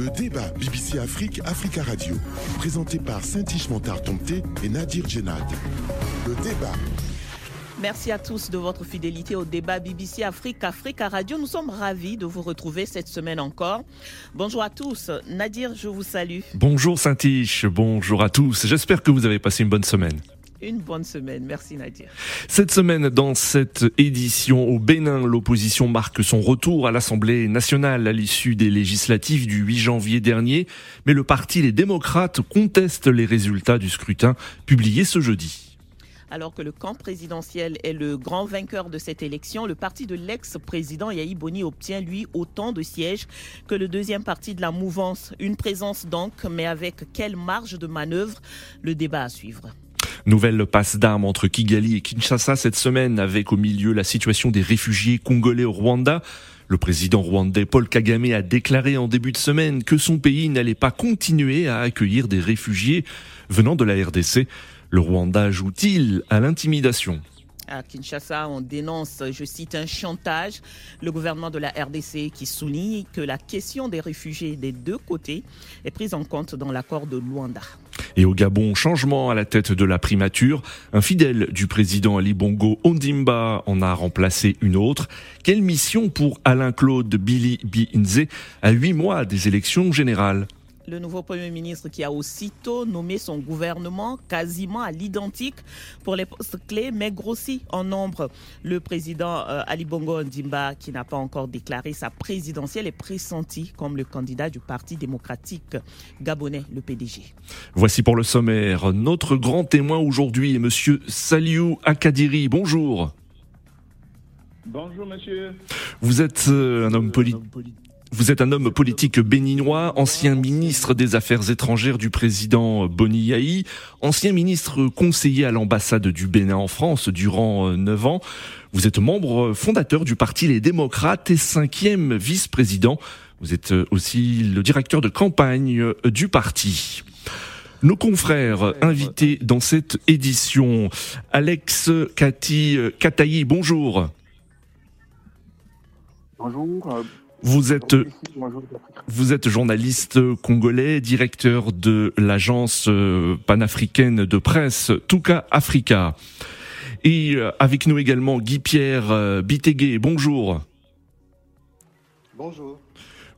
Le débat BBC Afrique, Africa Radio, présenté par Saint-Ish Montard Tomté et Nadir Djenad. Le débat. Merci à tous de votre fidélité au débat BBC Afrique, Africa Radio. Nous sommes ravis de vous retrouver cette semaine encore. Bonjour à tous. Nadir, je vous salue. Bonjour Saint-Ish, bonjour à tous. J'espère que vous avez passé une bonne semaine une bonne semaine. Merci Nadir. Cette semaine, dans cette édition au Bénin, l'opposition marque son retour à l'Assemblée nationale à l'issue des législatives du 8 janvier dernier, mais le parti Les démocrates conteste les résultats du scrutin publié ce jeudi. Alors que le camp présidentiel est le grand vainqueur de cette élection, le parti de l'ex-président Yahi Boni obtient lui autant de sièges que le deuxième parti de la mouvance. Une présence donc, mais avec quelle marge de manœuvre? Le débat à suivre. Nouvelle passe d'armes entre Kigali et Kinshasa cette semaine avec au milieu la situation des réfugiés congolais au Rwanda. Le président rwandais Paul Kagame a déclaré en début de semaine que son pays n'allait pas continuer à accueillir des réfugiés venant de la RDC. Le Rwanda joue-t-il à l'intimidation? À Kinshasa, on dénonce, je cite, un chantage. Le gouvernement de la RDC qui souligne que la question des réfugiés des deux côtés est prise en compte dans l'accord de Luanda. Et au Gabon, changement à la tête de la primature. Un fidèle du président Ali Bongo Ondimba en a remplacé une autre. Quelle mission pour Alain-Claude Billy Binze à huit mois des élections générales? Le nouveau Premier ministre qui a aussitôt nommé son gouvernement quasiment à l'identique pour les postes clés, mais grossi en nombre. Le président euh, Ali Bongo Ndimba, qui n'a pas encore déclaré sa présidentielle, est pressenti comme le candidat du Parti démocratique gabonais, le PDG. Voici pour le sommaire. Notre grand témoin aujourd'hui est Monsieur Saliou Akadiri. Bonjour. Bonjour, monsieur. Vous êtes euh, un homme politique vous êtes un homme politique béninois, ancien ministre des Affaires étrangères du président Boni Yahi, ancien ministre conseiller à l'ambassade du Bénin en France durant euh, neuf ans. Vous êtes membre fondateur du parti Les Démocrates et cinquième vice-président. Vous êtes euh, aussi le directeur de campagne euh, du parti. Nos confrères invités dans cette édition, Alex Kati Katayi, bonjour. Bonjour. Vous êtes, vous êtes journaliste congolais, directeur de l'agence euh, panafricaine de presse Touka Africa. Et euh, avec nous également Guy-Pierre euh, Bitegué. Bonjour. Bonjour.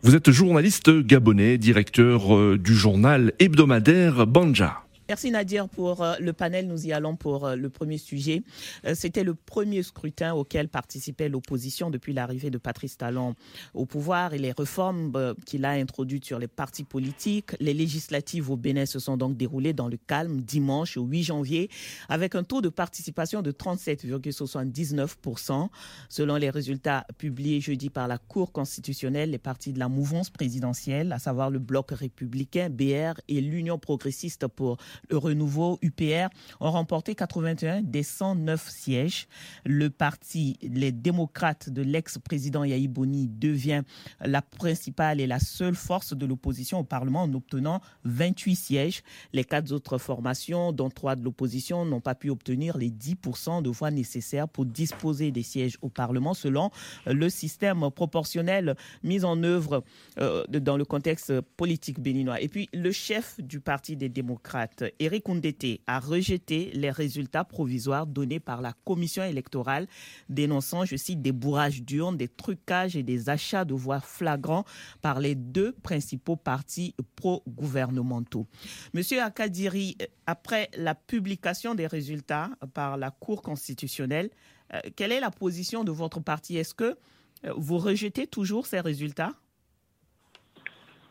Vous êtes journaliste gabonais, directeur du journal hebdomadaire Banja. Merci Nadir pour euh, le panel. Nous y allons pour euh, le premier sujet. Euh, c'était le premier scrutin auquel participait l'opposition depuis l'arrivée de Patrice Talon au pouvoir et les réformes qu'il a introduites sur les partis politiques. Les législatives au Bénin se sont donc déroulées dans le calme dimanche au 8 janvier avec un taux de participation de 37,79%. Selon les résultats publiés jeudi par la Cour constitutionnelle, les partis de la mouvance présidentielle, à savoir le Bloc républicain, BR et l'Union progressiste pour le renouveau UPR ont remporté 81 des 109 sièges. Le parti, les démocrates de l'ex-président Yahi Boni devient la principale et la seule force de l'opposition au Parlement en obtenant 28 sièges. Les quatre autres formations, dont trois de l'opposition, n'ont pas pu obtenir les 10% de voix nécessaires pour disposer des sièges au Parlement selon le système proportionnel mis en œuvre euh, dans le contexte politique béninois. Et puis le chef du Parti des démocrates, Eric Ndete a rejeté les résultats provisoires donnés par la commission électorale, dénonçant, je cite, des bourrages d'urnes, des trucages et des achats de voix flagrants par les deux principaux partis pro-gouvernementaux. Monsieur Akadiri, après la publication des résultats par la Cour constitutionnelle, euh, quelle est la position de votre parti? Est-ce que euh, vous rejetez toujours ces résultats?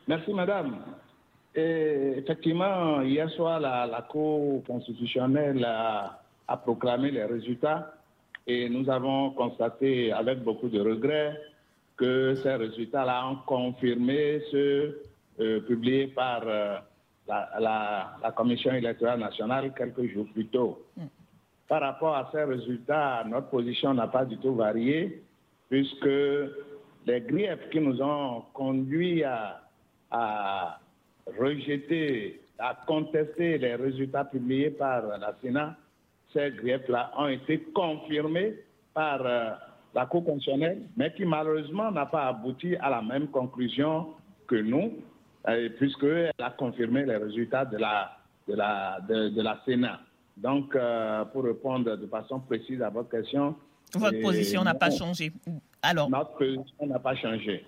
Merci, madame. Et effectivement, hier soir, la, Cour constitutionnelle a, proclamé les résultats et nous avons constaté avec beaucoup de regrets que ces résultats-là ont confirmé ceux euh, publiés par euh, la, Commission électorale nationale quelques jours plus tôt. Par rapport à ces résultats, notre position n'a pas du tout varié puisque les griefs qui nous ont conduits à rejeter, à contester les résultats publiés par la Sénat, ces griefs-là ont été confirmés par euh, la Cour constitutionnelle, mais qui malheureusement n'a pas abouti à la même conclusion que nous. puisqu'elle a confirmé les résultats de la, de la, de, la Sénat. Donc, pour répondre de façon précise à votre question, votre position n'a pas changé. Alors, notre position n'a pas changé.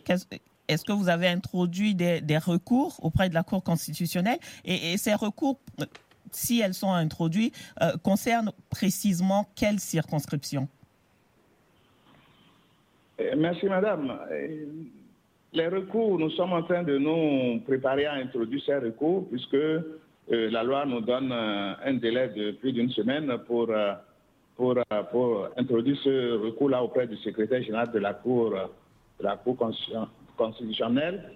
Est-ce que vous avez introduit des, recours auprès de la Cour constitutionnelle et, ces recours, si elles sont introduits, euh, concernent précisément quelle circonscription eh, Merci, madame. Eh, les recours, nous sommes en train de nous préparer à introduire ces recours puisque euh, la loi nous donne euh, un délai de plus d'une semaine pour pour introduire ce recours-là auprès du secrétaire général de la Cour, de la cour constitutionnelle.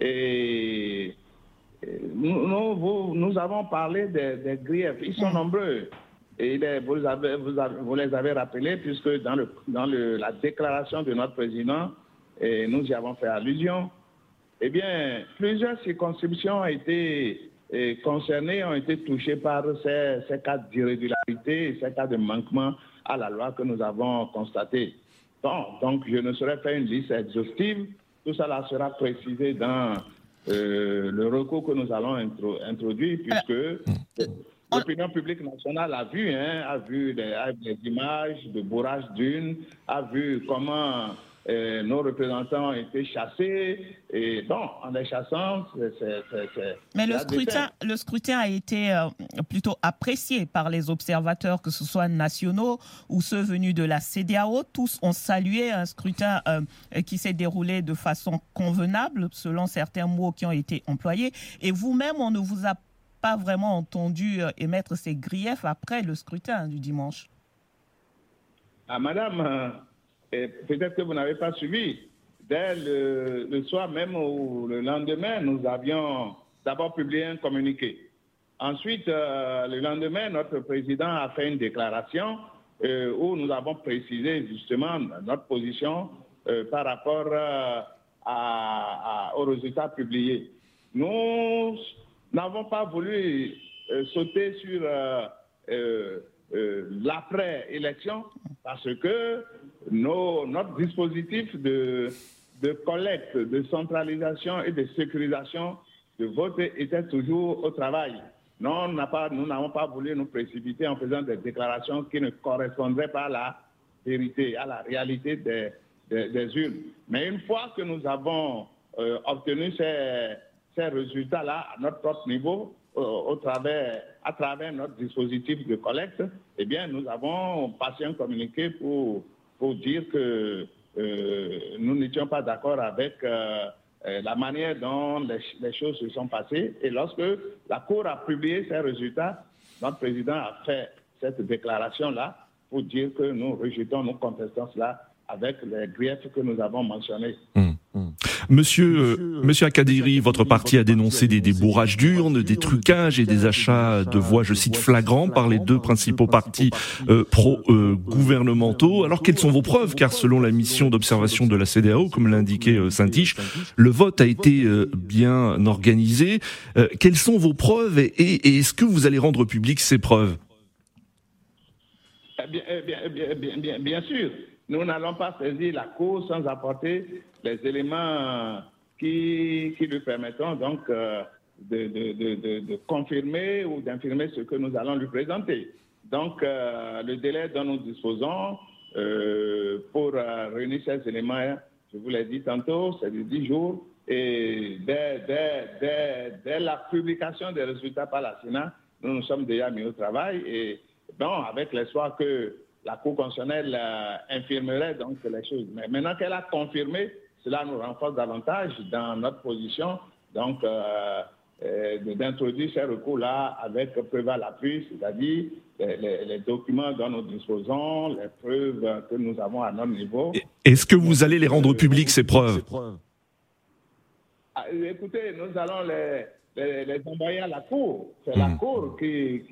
Et nous, nous, avons parlé des, griefs. Ils sont mm. nombreux. Et vous, avez, vous, les avez rappelés, puisque dans, le, dans le, la déclaration de notre président, et nous y avons fait allusion, eh bien, plusieurs circonscriptions ont été concernés ont été touchés par ces, cas d'irrégularité ces cas de manquement à la loi que nous avons constatés. Bon, donc, je ne saurais faire une liste exhaustive. Tout cela sera précisé dans euh, le recours que nous allons introduire, puisque l'opinion publique nationale a vu, hein, a vu des, des images de bourrage d'une, a vu comment nos représentants ont été chassés. Et bon, en les chassant, c'est. Mais le scrutin, le scrutin a été euh, plutôt apprécié par les observateurs, que ce soit nationaux ou ceux venus de la CDAO. Tous ont salué un scrutin euh, qui s'est déroulé de façon convenable, selon certains mots qui ont été employés. Et vous-même, on ne vous a pas vraiment entendu euh, émettre ces griefs après le scrutin du dimanche. Ah, madame peut-être que vous n'avez pas suivi. Dès le, soir même ou le lendemain, nous avions d'abord publié un communiqué. Ensuite, euh, le lendemain, notre président a fait une déclaration euh, où nous avons précisé justement notre position euh, par rapport aux résultats publiés. Nous n'avons pas voulu sauter sur l'après-élection parce que notre dispositif de, collecte, de centralisation et de sécurisation de vote était toujours au travail. Non, nous n'avons pas voulu nous précipiter en faisant des déclarations qui ne correspondraient pas à la vérité, à la réalité des, urnes. Mais une fois que nous avons euh, obtenu ces, résultats-là à notre propre niveau, au travers, à travers notre dispositif de collecte, eh bien, nous avons passé un communiqué pour pour dire que euh, nous n'étions pas d'accord avec euh, euh, la manière dont les, choses se sont passées. Et lorsque la Cour a publié ses résultats, notre président a fait cette déclaration-là pour dire que nous rejetons, nos contestons cela avec les griefs que nous avons mentionnés. Hum. Monsieur, euh, Monsieur Akadiri, votre parti a dénoncé des débourrages d'urnes, des trucages et des achats de voix, je cite, flagrants par les deux principaux partis euh, pro-gouvernementaux. Alors quelles sont vos preuves? Car selon la mission d'observation de la CDAO, comme l'indiquait euh, Saint-Tiche, le vote a été bien organisé. quelles sont vos preuves et, est-ce que vous allez rendre public ces preuves? Eh eh bien, bien, bien sûr. Nous n'allons pas saisir la Cour sans apporter les éléments qui, lui permettront donc euh, de, confirmer ou d'infirmer ce que nous allons lui présenter. Donc, euh, le délai dont nous disposons euh, pour réunir ces éléments, je vous l'ai dit tantôt, c'est de 10 jours. Et dès, la publication des résultats par la Sénat, nous nous sommes déjà mis au travail. Et bon, avec l'espoir que la Cour constitutionnelle infirmerait donc les choses. Mais maintenant qu'elle a confirmé, cela nous renforce davantage dans notre position, donc euh, euh, d'introduire ces recours-là avec preuve à l'appui, c'est-à-dire les, documents dont nous disposons, les preuves que nous avons à notre niveau. Est-ce que vous allez les rendre publiques, ces preuves? Ah, Écoutez, nous allons les, les, envoyer à la Cour. C'est la hmm. Cour qui,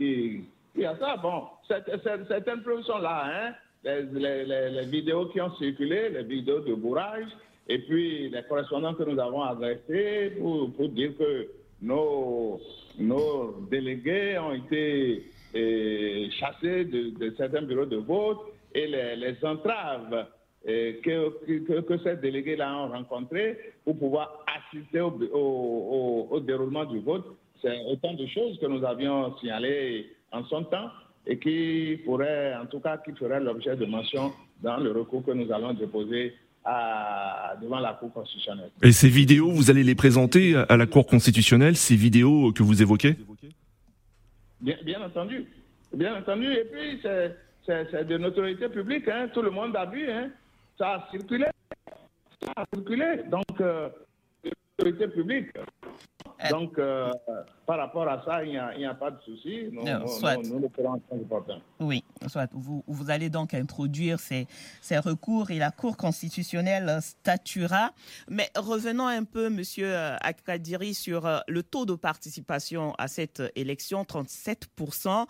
qui a ça, bon, certaines preuves sont là, hein. Les, vidéos qui ont circulé, les vidéos de bourrage, et puis les correspondants que nous avons adressés pour, dire que nos, nos délégués ont été eh, chassés de, certains bureaux de vote et les, entraves que, que, ces délégués-là ont rencontrés pour pouvoir assister au, au, déroulement du vote. C'est autant de choses que nous avions signalées en son temps et qui pourraient, en tout cas, qui feraient l'objet de mention dans le recours que nous allons déposer à, devant la Cour constitutionnelle. Et ces vidéos, vous allez les présenter à la Cour constitutionnelle, ces vidéos que vous évoquez? Bien, bien entendu. Bien entendu. Et puis, c'est de notoriété publique. Hein. Tout le monde a vu. Hein ça a circulé. Ça a circulé. Donc, euh, l'autorité publique. Euh. Donc, euh, par rapport à ça, il n'y a, pas de souci. Nous, nous, le ferons important. Oui, soit. Vous, vous, allez donc introduire ces, ces, recours et la Cour constitutionnelle statuera. Mais revenons un peu, Monsieur Akadiri, sur le taux de participation à cette élection, 37%.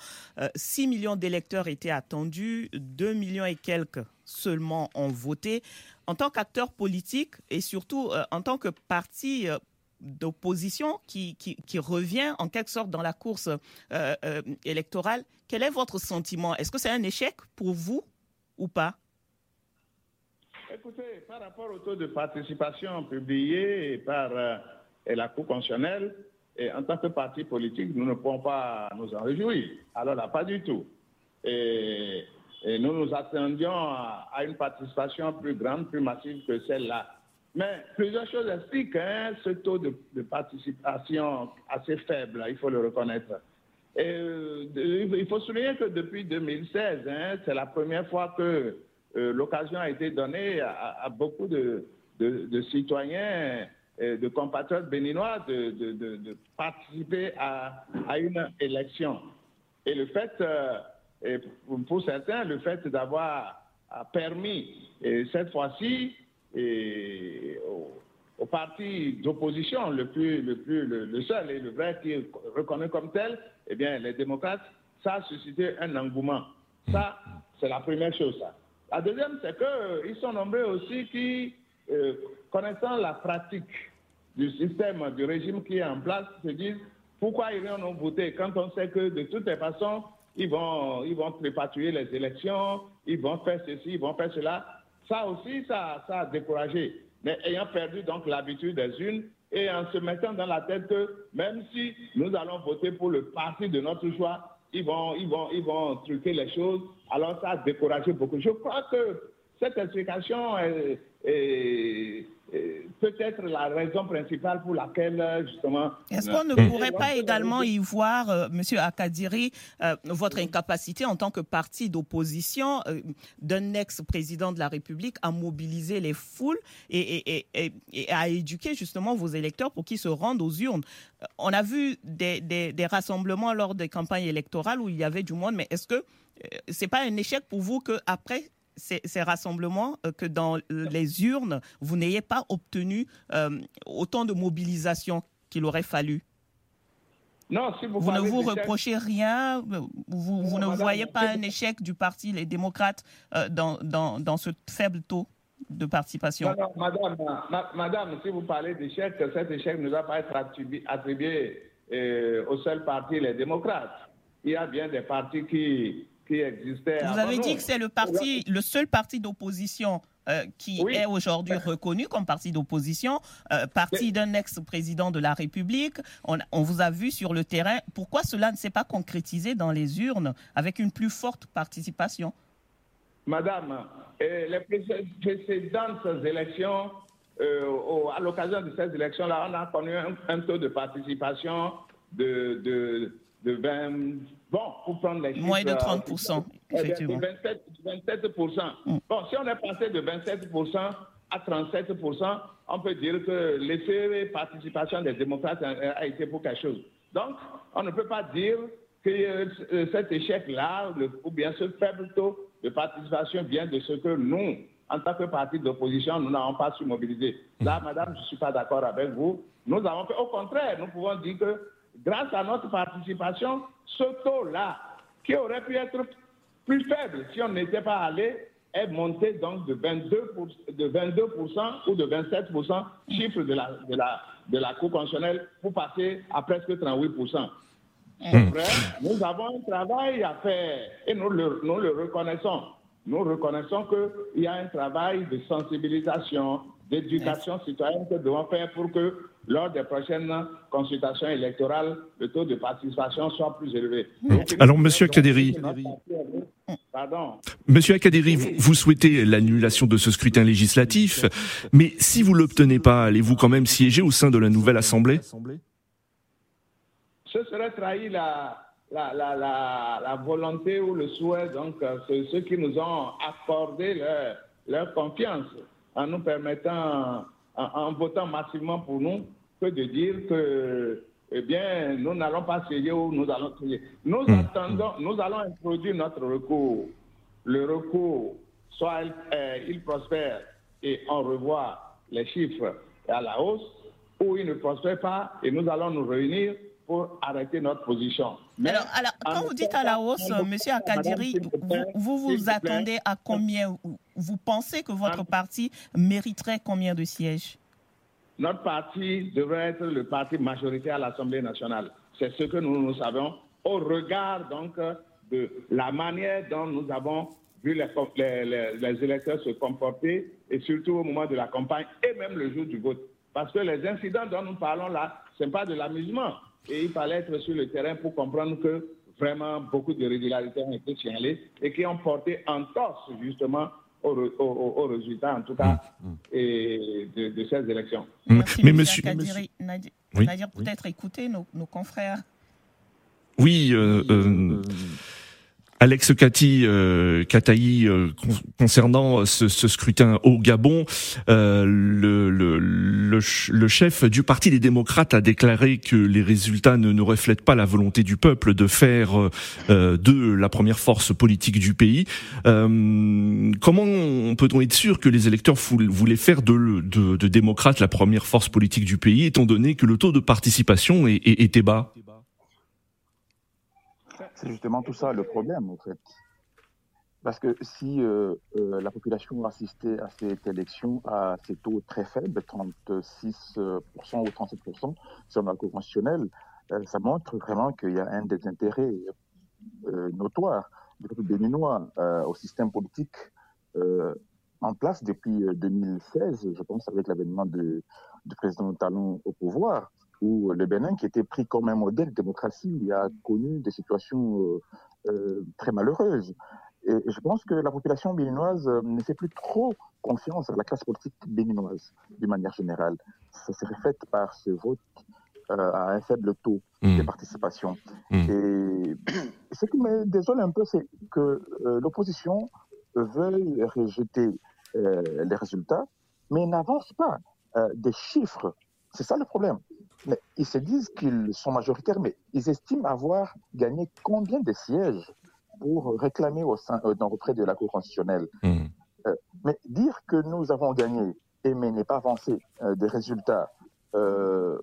6 millions d'électeurs étaient attendus, 2 millions et quelques seulement ont voté. En tant qu'acteur politique et surtout euh, en tant que parti euh, d'opposition qui, qui, revient en quelque sorte dans la course euh, électorale, quel est votre sentiment? Est-ce que c'est un échec pour vous ou pas? Écoutez, par rapport au taux de participation publié par la Cour constitutionnelle, en tant que parti politique, nous ne pouvons pas nous en réjouir. Alors là, pas du tout. Et nous nous attendions à, une participation plus grande, plus massive que celle-là. Mais plusieurs choses expliquent hein, ce taux de, participation assez faible, il faut le reconnaître. Et, euh, il faut souligner que depuis 2016, hein, c'est la première fois que euh, l'occasion a été donnée à, beaucoup de, citoyens, de compatriotes béninois de, participer à, une élection. Et le fait euh, pour certains, le fait d'avoir permis cette fois-ci au, parti d'opposition le plus, le plus, le, seul et le vrai qui est reconnu comme tel, eh bien, les démocrates, ça a suscité un engouement. Ça, c'est la première chose. La deuxième, c'est qu'ils sont nombreux aussi qui, euh, connaissant la pratique du système, du régime qui est en place, se disent pourquoi irions-nous voter quand on sait que de toutes les façons, ils vont, ils vont prépatuer les élections, ils vont faire ceci, ils vont faire cela. Ça aussi, ça, ça a découragé. Mais ayant perdu donc l'habitude des unes et en se mettant dans la tête que même si nous allons voter pour le parti de notre choix, ils vont, ils vont, ils vont truquer les choses. Alors ça a découragé beaucoup. Je crois que cette explication est, est, peut-être la raison principale pour laquelle, justement. Est-ce qu'on ne pourrait pas également y voir, M. Euh, Monsieur Akadiri, euh, votre incapacité en tant que parti d'opposition euh, d'un ex-président de la République à mobiliser les foules et, à éduquer justement vos électeurs pour qu'ils se rendent aux urnes? On a vu des, des, rassemblements lors des campagnes électorales où il y avait du monde, mais est-ce que c'est pas un échec pour vous qu'après ces, rassemblements euh, que dans les urnes, vous n'ayez pas obtenu euh, autant de mobilisation qu'il aurait fallu non, si vous, vous ne vous reprochez rien, vous, vous ne voyez pas un échec du parti, les démocrates, euh, dans, dans, dans, ce faible taux de participation non, madame, madame, si vous parlez d'échec, cet échec ne doit pas être attribué, au seul parti, les démocrates. Il y a bien des partis qui, vous avez dit que c'est le parti, le seul parti d'opposition euh, qui est aujourd'hui reconnu comme parti d'opposition, euh, parti d'un ex-président de la République. On, vous a vu sur le terrain. Pourquoi cela ne s'est pas concrétisé dans les urnes avec une plus forte participation? Madame, les précédentes élections, euh, à l'occasion de ces élections-là, on a connu un, taux de participation de, de, de 20, Bon, pour prendre les chiffres. Moins de 30 euh, effectivement. 27, 27 mm. Bon, si on est passé de 27 à 37 on peut dire que l'effet participation des démocrates a, été pour quelque chose. Donc, on ne peut pas dire que euh, cet échec-là, ou bien ce faible taux de participation vient de ce que nous, en tant que parti d'opposition, nous n'avons pas su mobiliser. Là, madame, je ne suis pas d'accord avec vous. Nous avons fait, au contraire, nous pouvons dire que grâce à notre participation, ce taux-là, qui aurait pu être plus faible si on n'était pas allé, est monté donc de 22%, de 22 ou de 27%, chiffre de la, de, la, de la Cour constitutionnelle, pour passer à presque 38%. Mmh. nous avons un travail à faire et nous le, nous le reconnaissons. nous reconnaissons qu'il y a un travail de sensibilisation, d'éducation citoyenne que nous devons faire pour que lors des prochaines consultations électorales, le taux de participation soit plus élevé. Mmh. Alors, Monsieur Kaderi, Pardon. Monsieur Akadéry, vous souhaitez l'annulation de ce scrutin législatif, mais si vous l'obtenez pas, allez-vous quand même siéger au sein de la nouvelle Assemblée? Ce serait trahir la, la, la, la, la volonté ou le souhait, donc euh, ceux qui nous ont accordé leur, leur confiance en nous permettant, en, en, votant massivement pour nous, que de dire que, eh bien, nous n'allons pas siéger ou nous allons siéger. Nous Mmh. attendons, nous allons introduire notre recours. Le recours, soit euh, il prospère et on revoit les chiffres à la hausse, ou il ne prospère pas et nous allons nous réunir arrêter notre position. Mais Alors, quand vous dites à la hausse, madame, Akadiri, vous vous attendez à combien Vous pensez que votre parti mériterait combien de sièges? Notre parti devrait être le parti majoritaire à l'Assemblée nationale. C'est ce que nous, nous savons au regard donc de la manière dont nous avons vu les, les- les- les électeurs se comporter et surtout au moment de la campagne et même le jour du vote. Parce que les incidents dont nous parlons là, ce n'est pas de l'amusement. Et il fallait être sur le terrain pour comprendre que vraiment beaucoup de régularités ont été signalées et qui ont porté en torse justement au, re- au- au- au résultat, en tout cas, et de, de ces élections. Merci, Mais Monsieur. Nadir, Oui. Nadir, peut-être écouter nos, nos confrères. Oui, euh, euh, Alex Kati, euh, euh, con- concernant ce, scrutin au Gabon, euh, le, le, le, ch- le chef du Parti des démocrates a déclaré que les résultats ne, reflètent pas la volonté du peuple de faire euh, de la première force politique du pays. Comment peut-on être sûr que les électeurs voulaient faire de, de, de démocrates la première force politique du pays, étant donné que le taux de participation est- est- était bas? C'est justement tout ça le problème, en fait. Parce que si euh, euh, la population assistait à cette élection à ces taux très faibles, 36% ou 37% sur la Cour constitutionnelle, euh, ça montre vraiment qu'il y a un désintérêt euh, notoire du peuple béninois euh, au système politique euh, en place depuis euh, 2016, je pense, avec l'avènement du président Talon au pouvoir où le Bénin, qui était pris comme un modèle de démocratie, a connu des situations euh, euh, très malheureuses. Et je pense que la population béninoise euh, ne fait plus trop confiance à la classe politique béninoise, d'une manière générale. Ça se reflète par ce vote euh, à un faible taux de Mmh. participation. Mm. Et ce qui me désole un peu, c'est que euh, l'opposition veuille rejeter euh, les résultats, mais n'avance pas euh, des chiffres. C'est ça le problème. Mais ils se disent qu'ils sont majoritaires, mais ils estiment avoir gagné combien de sièges pour réclamer au sein, euh, dans, auprès de la Cour constitutionnelle? Mmh. Mais dire que nous avons gagné et mais n'est pas avancé euh, des résultats euh,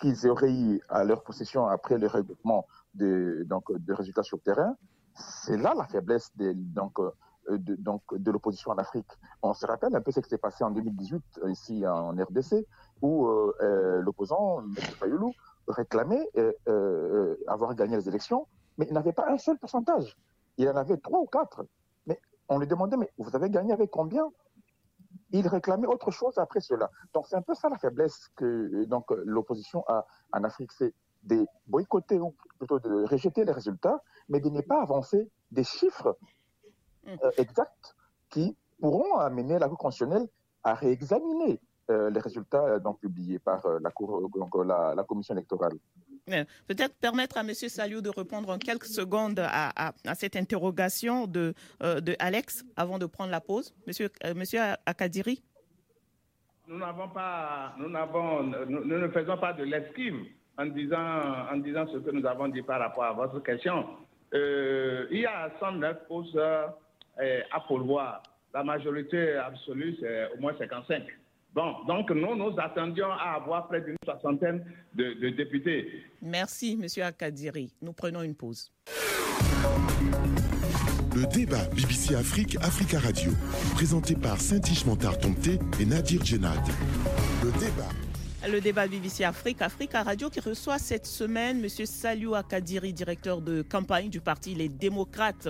qu'ils auraient eu à leur possession après le regroupement de, donc, de résultats sur le terrain, c'est là la faiblesse des, donc, euh, de, donc, de l'opposition en Afrique. On se rappelle un peu ce qui s'est passé en 2018 euh, ici en RDC, où euh, euh, l'opposant, M. Fayoulou, réclamait euh, euh, avoir gagné les élections, mais il n'avait pas un seul pourcentage. Il en avait trois ou quatre. Mais on lui demandait, mais vous avez gagné avec combien? Il réclamait autre chose après cela. Donc c'est un peu ça la faiblesse que euh, donc, euh, l'opposition a en Afrique, c'est de boycotter ou plutôt de rejeter les résultats, mais de ne pas avancer des chiffres euh, exacts qui pourront amener la Cour constitutionnelle à réexaminer euh, les résultats euh, donc, publiés par euh, la, cour, donc, la, la commission électorale. Peut-être permettre à M. Saliou de répondre en quelques secondes à, à- à cette interrogation de, euh, de Alex avant de prendre la pause. Monsieur, euh, monsieur Akadiri? Nous n'avons pas, nous n'avons, nous, nous ne faisons pas de l'esquive en disant, en disant ce que nous avons dit par rapport à votre question. Euh, il y a 109 postes euh, à pourvoir. La majorité absolue, c'est au moins 55. Bon, donc nous, nous attendions à avoir près d'une soixantaine de, de députés. Merci, Monsieur Akadiri. Nous prenons une pause. Le débat BBC Afrique, Africa Radio, présenté par Saint-Ish Montard Tomté et Nadir Djenad. Le débat. Le débat BBC Afrique, Africa Radio qui reçoit cette semaine M. Saliou Akadiri, directeur de campagne du parti Les Démocrates,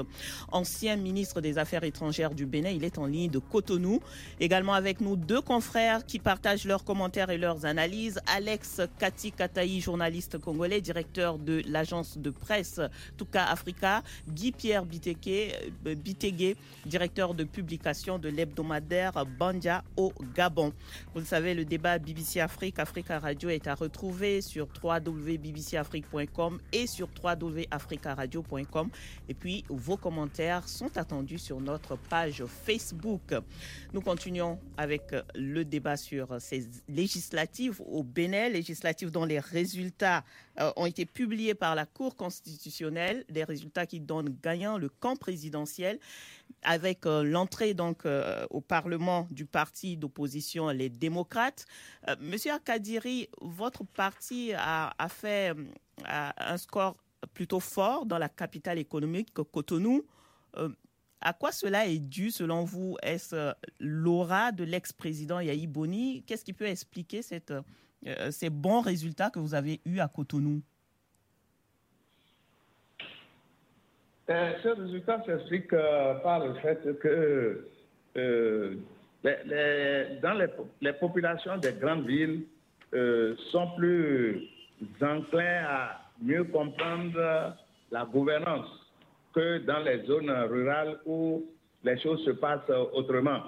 ancien ministre des Affaires étrangères du Bénin. Il est en ligne de Cotonou. Également avec nous deux confrères qui partagent leurs commentaires et leurs analyses. Alex Kati Kataï, journaliste congolais, directeur de l'agence de presse Tuka Africa. Guy-Pierre euh, Bitegué, directeur de publication de l'hebdomadaire Bandia au Gabon. Vous le savez, le débat BBC Afrique Africa Radio est à retrouver sur www.bbcafrique.com et sur www.africaradio.com. Et puis, vos commentaires sont attendus sur notre page Facebook. Nous continuons avec le débat sur ces législatives au Bénin, législatives dont les résultats euh, ont été publiés par la Cour constitutionnelle, des résultats qui donnent gagnant le camp présidentiel avec euh, l'entrée donc euh, au Parlement du parti d'opposition les démocrates. Monsieur Akadiri, votre parti a, fait un score plutôt fort dans la capitale économique Cotonou. À quoi cela est dû selon vous? Est-ce l'aura de l'ex-président Yahi Boni Qu'est-ce qui peut expliquer cette euh, ces bons résultats que vous avez eus à Cotonou? Euh, Ce résultat s'explique euh, par le fait que dans les, populations des grandes villes sont plus enclins à mieux comprendre la gouvernance que dans les zones rurales où les choses se passent autrement.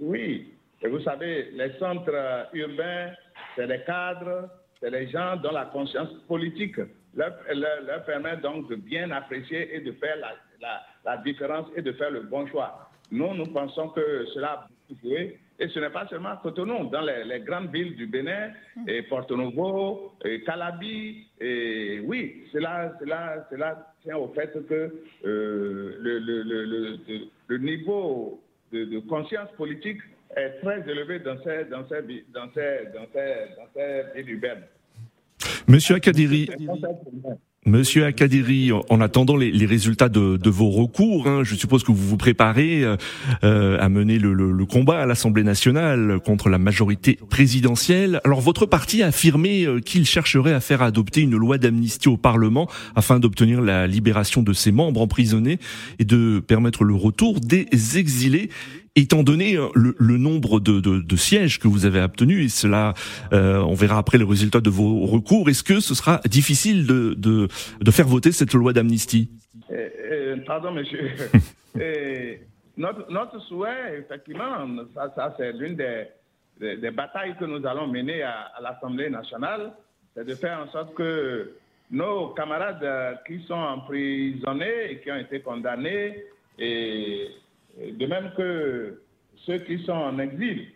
Oui, et vous savez, les centres urbains c'est les cadres, c'est les gens dont la conscience politique leur, permet donc de bien apprécier et de faire la, différence et de faire le bon choix. Nous, nous pensons que cela a beaucoup joué. Et ce n'est pas seulement Cotonou, dans les, grandes villes du Bénin, et Porto Novo, et Calabi, et oui, cela, cela, cela tient au fait que euh, le, le, niveau de conscience politique est très élevé dans ces, dans. Monsieur Akadiri. Monsieur Akadiri, en attendant les, résultats de, vos recours, hein, je suppose que vous vous préparez euh, à mener le, le, le combat à l'Assemblée nationale contre la majorité présidentielle. Alors votre parti a affirmé euh, qu'il chercherait à faire adopter une loi d'amnistie au Parlement afin d'obtenir la libération de ses membres emprisonnés et de permettre le retour des exilés étant donné euh, le, nombre de, sièges que vous avez obtenus, et cela, euh, on verra après le résultat de vos recours, est-ce que ce sera difficile de, de, faire voter cette loi d'amnistie? Euh, Pardon, monsieur. notre, notre, souhait, effectivement, ça, c'est l'une des, des, batailles que nous allons mener à, à l'Assemblée nationale, c'est de faire en sorte que nos camarades qui sont emprisonnés et qui ont été condamnés et de même que ceux qui sont en exil,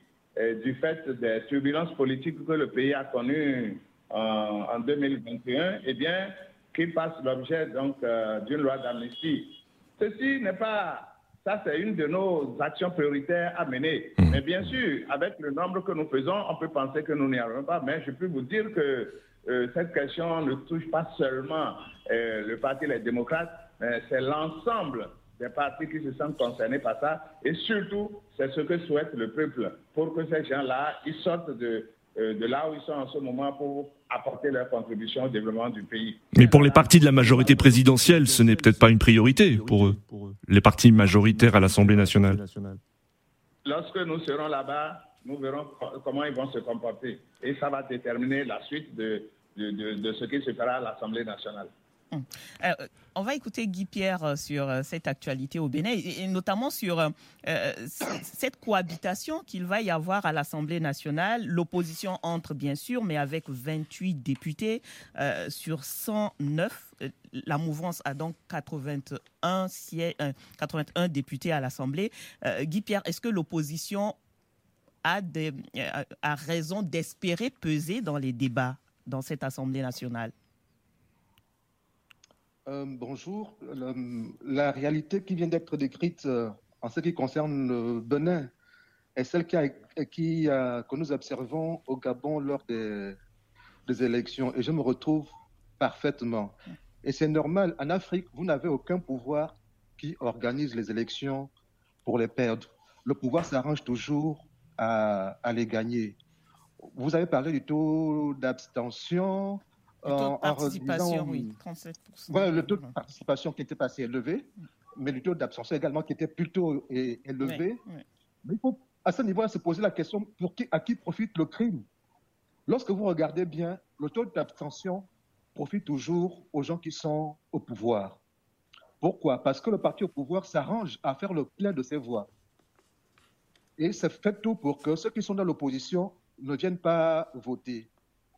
du fait des turbulences politiques que le pays a connues en, 2021, eh bien, qu'ils fassent l'objet donc euh, d'une loi d'amnistie. Ceci n'est pas, ça c'est une de nos actions prioritaires à mener. Mmh. Mais bien sûr, avec le nombre que nous faisons, on peut penser que nous n'y arriverons pas. Mais je peux vous dire que euh, cette question ne touche pas seulement euh, le Parti Les Démocrates, mais c'est l'ensemble des partis qui se sentent concernés par ça. Et surtout, c'est ce que souhaite le peuple, pour que ces gens-là, ils sortent de, euh, de là où ils sont en ce moment pour apporter leur contribution au développement du pays. Mais pour les partis de la majorité présidentielle, ce n'est peut-être pas une priorité pour eux, les partis majoritaires à l'Assemblée nationale. Lorsque nous serons là-bas, nous verrons comment ils vont se comporter. Et ça va déterminer la suite de, de, de, de ce qui se fera à l'Assemblée nationale. Hum. Euh, on va écouter Guy Pierre euh, sur euh, cette actualité au Bénin et, notamment sur cette cohabitation qu'il va y avoir à l'Assemblée nationale. L'opposition entre bien sûr, mais avec 28 députés sur 109. La mouvance a donc 81, 81 députés à l'Assemblée. Guy Pierre, est-ce que l'opposition a raison d'espérer peser dans les débats dans cette Assemblée nationale? Euh, bonjour. la réalité qui vient d'être décrite euh, en ce qui concerne le Benin est celle qui, qui que nous observons au Gabon lors des, des, élections. Et je me retrouve parfaitement. Et c'est normal. En Afrique, vous n'avez aucun pouvoir qui organise les élections pour les perdre. Le pouvoir s'arrange toujours à, à les gagner. vous avez parlé du taux d'abstention. Le taux de participation, oui, 37%. Voilà, le taux de participation qui était pas assez élevé, mais le taux d'abstention également qui était plutôt élevé. Mais il faut à ce niveau-là se poser la question pour qui, à qui profite le crime? Lorsque vous regardez bien, le taux d'abstention profite toujours aux gens qui sont au pouvoir. Pourquoi? Parce que le parti au pouvoir s'arrange à faire le plein de ses voix. Et c'est fait tout pour que ceux qui sont dans l'opposition ne viennent pas voter.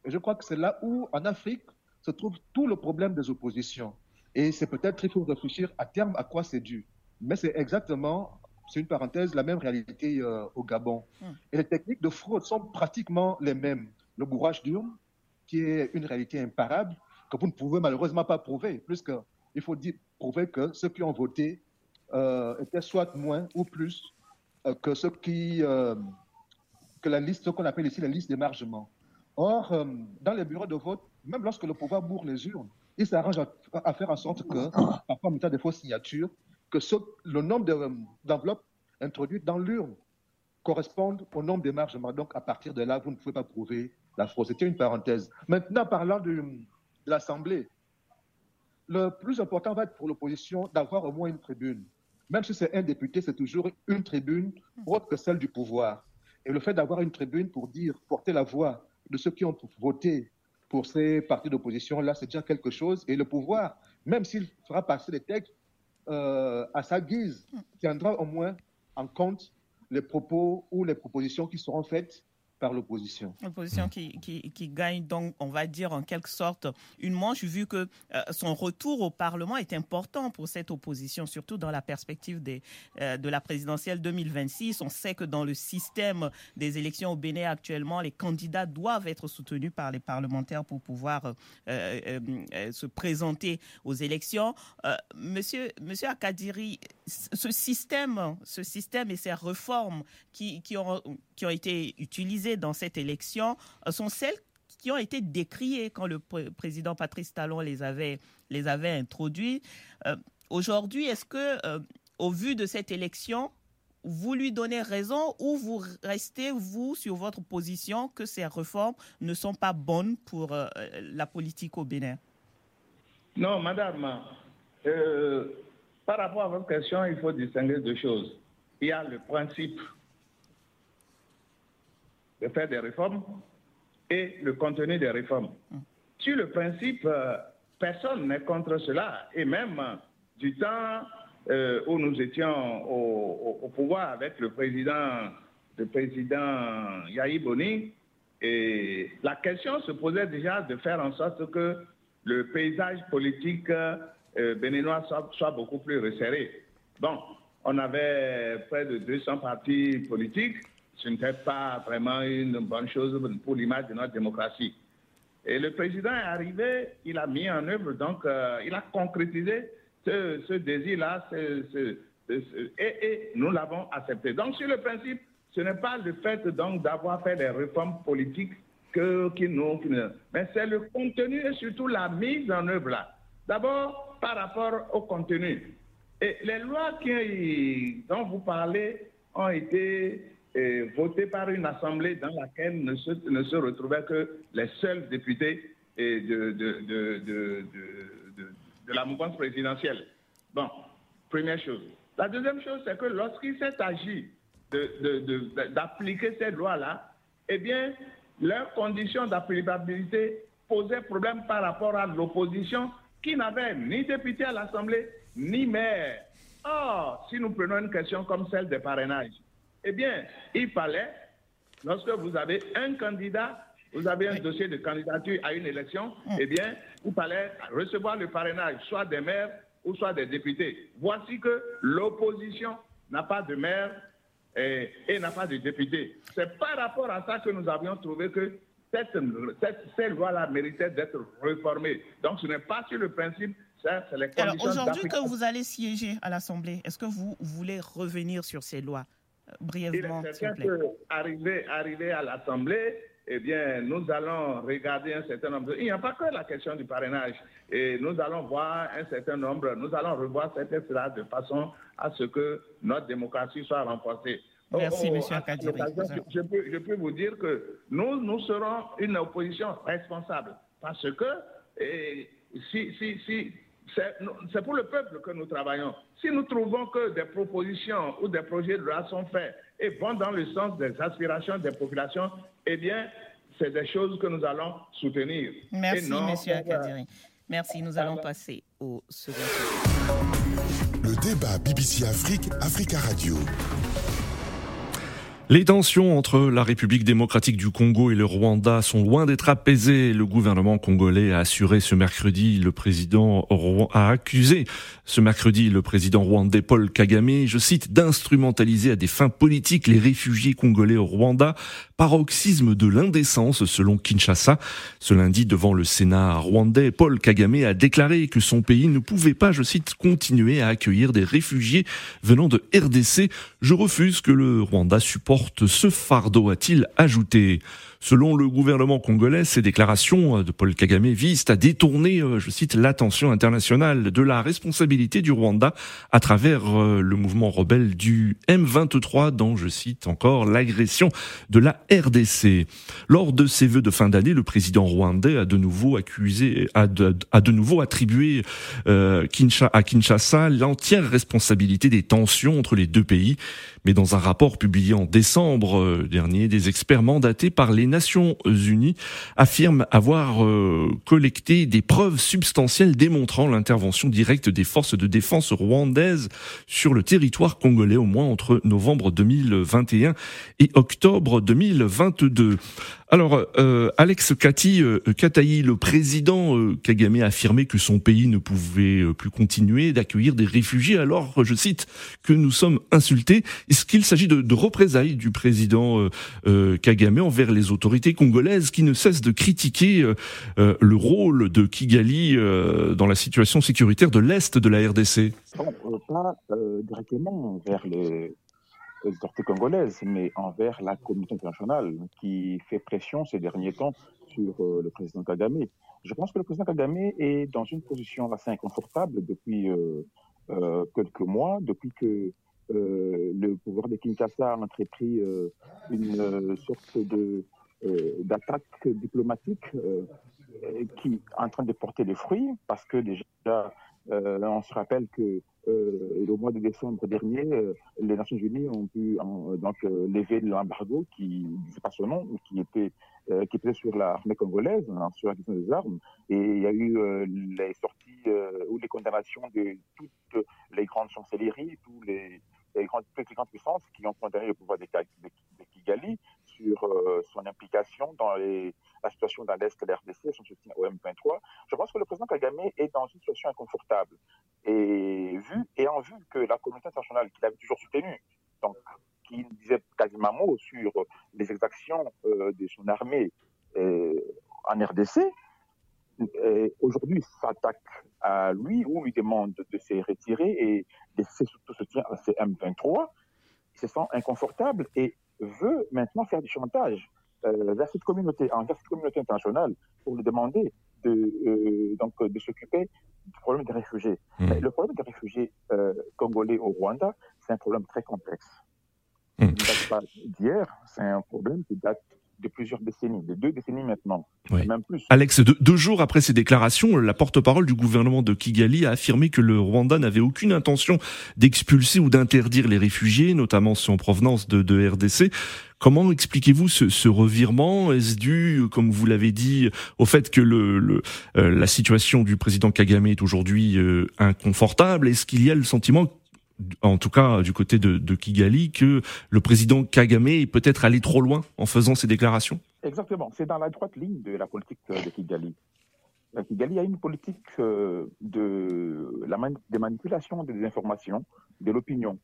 Et je crois que c'est là où, en Afrique, se trouve tout le problème des oppositions. Et c'est peut-être qu'il faut réfléchir à terme à quoi c'est dû. Mais c'est exactement, c'est une parenthèse, la même réalité euh, au Gabon. Hum. Et les techniques de fraude sont pratiquement les mêmes. Le bourrage d'urne, qui est une réalité imparable, que vous ne pouvez malheureusement pas prouver, puisqu'il faut dire, prouver que ceux qui ont voté euh, étaient soit moins ou plus euh, que ceux qui, que la liste, ce qu'on appelle ici la liste d'émargement. Or, euh, dans les bureaux de vote, même lorsque le pouvoir bourre les urnes, il s'arrange à, faire en sorte que, parfois en mettant des fausses signatures, que le nombre euh, d'enveloppes introduites dans l'urne corresponde au nombre d'émargements. Donc, à partir de là, vous ne pouvez pas prouver la fraude. C'était une parenthèse. Maintenant, parlant de, de l'Assemblée, le plus important va être pour l'opposition d'avoir au moins une tribune. Même si c'est un député, c'est toujours une tribune autre que celle du pouvoir. Et le fait d'avoir une tribune pour dire, porter la voix de ceux qui ont voté pour ces partis d'opposition, là, c'est déjà quelque chose. Et le pouvoir, même s'il fera passer les textes euh, à sa guise, tiendra au moins en compte les propos ou les propositions qui seront faites l'opposition. L'opposition qui, qui, gagne donc, on va dire en quelque sorte, une manche, vu que euh, son retour au Parlement est important pour cette opposition, surtout dans la perspective des, euh, de la présidentielle 2026. On sait que dans le système des élections au Bénin actuellement, les candidats doivent être soutenus par les parlementaires pour pouvoir euh, se présenter aux élections. monsieur, monsieur Akadiri, ce système, ce système et ces réformes qui, ont, été utilisées dans cette élection euh, sont celles qui ont été décriées quand le président Patrice Talon les avait, les avait introduits. Euh, aujourd'hui, est-ce que, euh, au vu de cette élection, vous lui donnez raison ou vous restez, vous, sur votre position que ces réformes ne sont pas bonnes pour la politique au Bénin? Non, madame. Par rapport à votre question, il faut distinguer deux choses. Il y a le principe de faire des réformes et le contenu des réformes. Sur le principe, euh, personne n'est contre cela. Et même du temps euh, où nous étions au, pouvoir avec le président, le président Yahi Boni, la question se posait déjà de faire en sorte que le paysage politique euh, béninois soit, beaucoup plus resserré. Bon, on avait près de 200 partis politiques ce n'était pas vraiment une bonne chose pour l'image de notre démocratie. Et le président est arrivé, il a mis en œuvre, donc euh, il a concrétisé ce, désir-là, et, nous l'avons accepté. Donc sur le principe, ce n'est pas le fait d'avoir fait des réformes politiques que, qui nous, mais c'est le contenu et surtout la mise en œuvre là. D'abord par rapport au contenu. Et les lois qui, dont vous parlez ont été voté par une assemblée dans laquelle ne se, ne se retrouvaient que les seuls députés de, de, de, de, la mouvance présidentielle. Bon, première chose. La deuxième chose, c'est que lorsqu'il s'est agi d'appliquer cette loi-là, eh bien, leurs conditions d'applicabilité posaient problème par rapport à l'opposition qui n'avait ni député à l'Assemblée, ni maire. Or, si nous prenons une question comme celle des parrainages, eh bien, il fallait, lorsque vous avez un candidat, vous avez un dossier de candidature à une élection, mm. eh bien, il fallait recevoir le parrainage, soit des maires ou soit des députés. Voici que l'opposition n'a pas de maire et, n'a pas de député. C'est par rapport à ça que nous avions trouvé que cette, cette, loi-là méritait d'être réformée. Donc, ce n'est pas sur le principe c'est les Alors aujourd'hui que vous allez siéger à l'Assemblée, est-ce que vous voulez revenir sur ces lois brièvement, s'il vous plaît? Arriver, arriver à l'Assemblée, eh bien, nous allons regarder un certain nombre. Il n'y a pas que la question du parrainage. Et nous allons voir un certain nombre, nous allons revoir ces textes-là de façon à ce que notre démocratie soit renforcée. Merci, M. Akadiri. Je peux, je peux vous dire que nous, nous serons une opposition responsable parce que si, si, si, c'est pour le peuple que nous travaillons. Si nous trouvons que des propositions ou des projets de loi sont faits et vont dans le sens des aspirations des populations, eh bien, c'est des choses que nous allons soutenir. Merci, M. Akadiri. Merci. Nous allons passer au second. Le débat BBC Afrique, Africa Radio. Les tensions entre la République démocratique du Congo et le Rwanda sont loin d'être apaisées. Le gouvernement congolais a assuré ce mercredi, le président a accusé ce mercredi le président rwandais Paul Kagame, je cite, d'instrumentaliser à des fins politiques les réfugiés congolais au Rwanda, paroxysme de l'indécence selon Kinshasa. Ce lundi, devant le Sénat rwandais, Paul Kagame a déclaré que son pays ne pouvait pas, je cite, continuer à accueillir des réfugiés venant de RDC. Je refuse que le Rwanda supporte porte ce fardeau, a-t-il ajouté. Selon le gouvernement congolais, ces déclarations de Paul Kagame visent à détourner, euh, je cite, l'attention internationale de la responsabilité du Rwanda à travers euh, le mouvement rebelle du M23 dont, je cite encore, l'agression de la RDC. Lors de ses vœux de fin d'année, le président rwandais a de nouveau accusé, a de, nouveau attribué euh, à Kinshasa l'entière responsabilité des tensions entre les deux pays. Mais dans un rapport publié en décembre euh, dernier, des experts mandatés par les Nations Unies affirment avoir euh, collecté des preuves substantielles démontrant l'intervention directe des forces de défense rwandaises sur le territoire congolais au moins entre novembre 2021 et octobre 2022. Alors, euh, Alex Kati, euh, le président euh, Kagame a affirmé que son pays ne pouvait euh, plus continuer d'accueillir des réfugiés alors, je cite, que nous sommes insultés. Est-ce qu'il s'agit de, représailles du président Kagame envers les autorités congolaises qui ne cessent de critiquer le rôle de Kigali dans la situation sécuritaire de l'Est de la RDC autorités congolaises, mais envers la communauté internationale qui fait pression ces derniers temps sur euh, le président Kagame. Je pense que le président Kagame est dans une position assez inconfortable depuis euh, euh, quelques mois, depuis que euh, le pouvoir de Kinshasa a entrepris euh, une sorte de d'attaque diplomatique qui est en train de porter des fruits, parce que déjà, on se rappelle que euh, au mois de décembre dernier, euh, les Nations Unies ont pu donc euh, lever l'embargo qui, c'est pas son nom, qui était euh, qui était sur l'armée congolaise, hein, sur la question des armes, et il y a eu euh, les sorties euh, ou les condamnations de toutes les grandes chancelleries, les, toutes les grandes puissances qui ont condamné le pouvoir de, de Kigali sur son implication dans la situation dans l'Est de l'RDC, son soutien au M23. Je pense que le président Kagame est dans une situation inconfortable. Et vu, ayant vu que la communauté internationale qu'il avait toujours soutenue, donc qui disait quasiment mot sur les exactions euh, de son armée euh, en RDC, aujourd'hui s'attaque à lui ou lui demande de, se retirer et de cesser tout soutien à ces M23. Il se sent inconfortable et veut maintenant faire du chantage euh, vers cette communauté, envers cette communauté internationale, pour lui demander de, euh, donc, de s'occuper du problème des réfugiés. Mmh. Le problème des réfugiés euh, congolais au Rwanda, c'est un problème très complexe. Mmh. Il ne date pas d'hier, c'est un problème qui date de plusieurs décennies, de deux décennies maintenant, oui. même plus. Alex, deux, deux, jours après ces déclarations, la porte-parole du gouvernement de Kigali a affirmé que le Rwanda n'avait aucune intention d'expulser ou d'interdire les réfugiés, notamment ceux en provenance de, de RDC. Comment expliquez-vous ce, ce, revirement? Est-ce dû, comme vous l'avez dit, au fait que le, le euh, la situation du président Kagame est aujourd'hui euh, inconfortable? Est-ce qu'il y a le sentiment en tout cas du côté de, de, Kigali, que le président Kagame est peut-être allé trop loin en faisant ces déclarations Exactement, c'est dans la droite ligne de la politique de Kigali. Kigali a une politique euh, de la man des manipulations des informations, de l'opinion.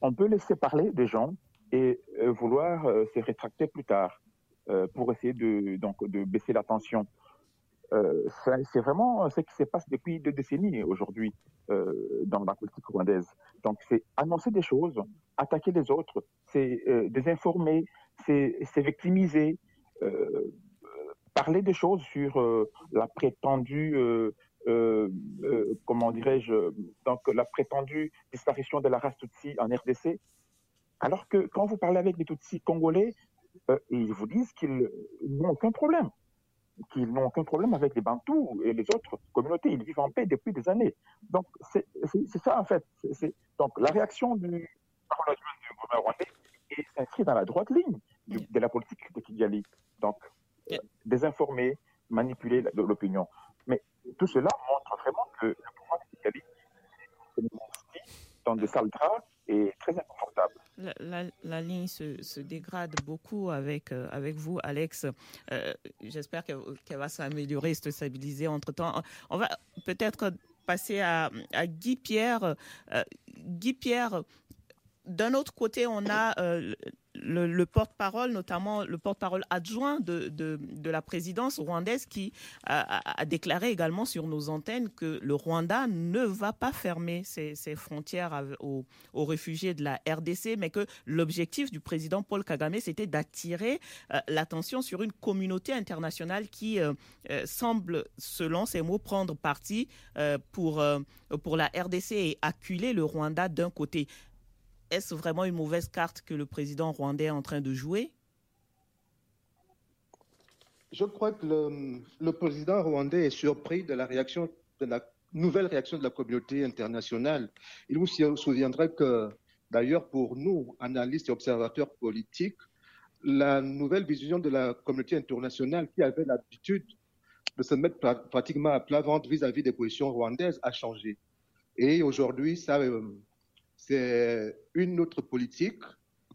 On peut laisser parler des gens et euh, vouloir euh, se rétracter plus tard pour essayer de, donc, de baisser la tension. Euh, c'est vraiment ce qui se passe depuis deux décennies aujourd'hui euh, dans la politique rwandaise. Donc, c'est annoncer des choses, attaquer les autres, c'est euh, désinformer, c'est victimiser, parler des choses sur la prétendue, comment dirais-je, donc la prétendue disparition de la race Tutsi en RDC. Alors que quand vous parlez avec les Tutsis congolais, ils vous disent qu'ils n'ont aucun problème, qu'ils n'ont aucun problème avec les Bantous et les autres communautés. Ils vivent en paix depuis des années. Donc c'est ça en fait. donc la réaction du gouvernement rwandais s'inscrit dans la droite ligne de la politique de Kigali. Donc désinformer, manipuler l'opinion. Mais tout cela montre vraiment que le pouvoir de Kigali dans des sales draps est très inconfortable. La, ligne se, dégrade beaucoup avec, euh, avec vous, Alex. Euh, j'espère qu'elle va s'améliorer, se stabiliser entre-temps. On va peut-être passer à, Guy Pierre. Euh, Guy Pierre, d'un autre côté, on a le, porte-parole, notamment le porte-parole adjoint de, de, la présidence rwandaise, qui a, déclaré également sur nos antennes que le Rwanda ne va pas fermer ses, frontières aux, réfugiés de la RDC, mais que l'objectif du président Paul Kagame, c'était d'attirer euh, l'attention sur une communauté internationale qui euh, euh, semble, selon ses mots, prendre parti pour, pour la RDC et acculer le Rwanda d'un côté est-ce vraiment une mauvaise carte que le président rwandais est en train de jouer? Je crois que le, président rwandais est surpris de la réaction, de la nouvelle réaction de la communauté internationale. Il vous souviendrait que, d'ailleurs, pour nous, analystes et observateurs politiques, la nouvelle vision de la communauté internationale qui avait l'habitude de se mettre pratiquement à plat ventre vis-à-vis des positions rwandaises a changé. Et aujourd'hui, ça, euh, c'est une autre politique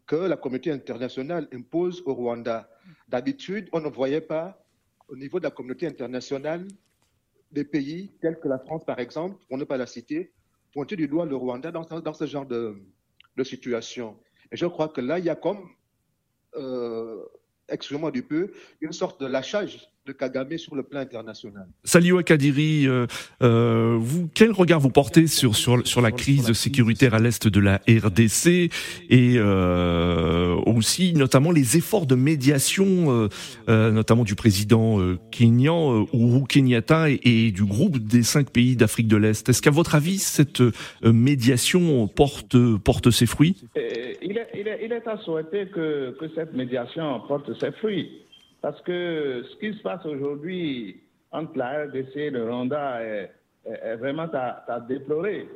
que la communauté internationale impose au Rwanda. D'habitude, on ne voyait pas au niveau de la communauté internationale des pays tels que la France, par exemple, pour ne pas la citer, pointer du doigt le Rwanda dans, ce genre de, situation. Et je crois que là, il y a comme, euh, excusez-moi du peu, une sorte de lâchage de Kagame sur le plan international. Saliou Kadiri, euh, euh, vous, quel regard vous portez sur, sur, sur la crise sécuritaire à l'est de la RDC et euh, aussi notamment les efforts de médiation, notamment du président kenyan Uhuru Kenyatta et, du groupe des cinq pays d'Afrique de l'Est Est-ce qu'à votre avis, cette médiation porte, porte ses fruits? Il est, il, est, il est, à souhaiter que, que cette médiation porte ses fruits. Parce que ce qui se passe aujourd'hui entre la RDC et le Rwanda est, vraiment à, déplorer.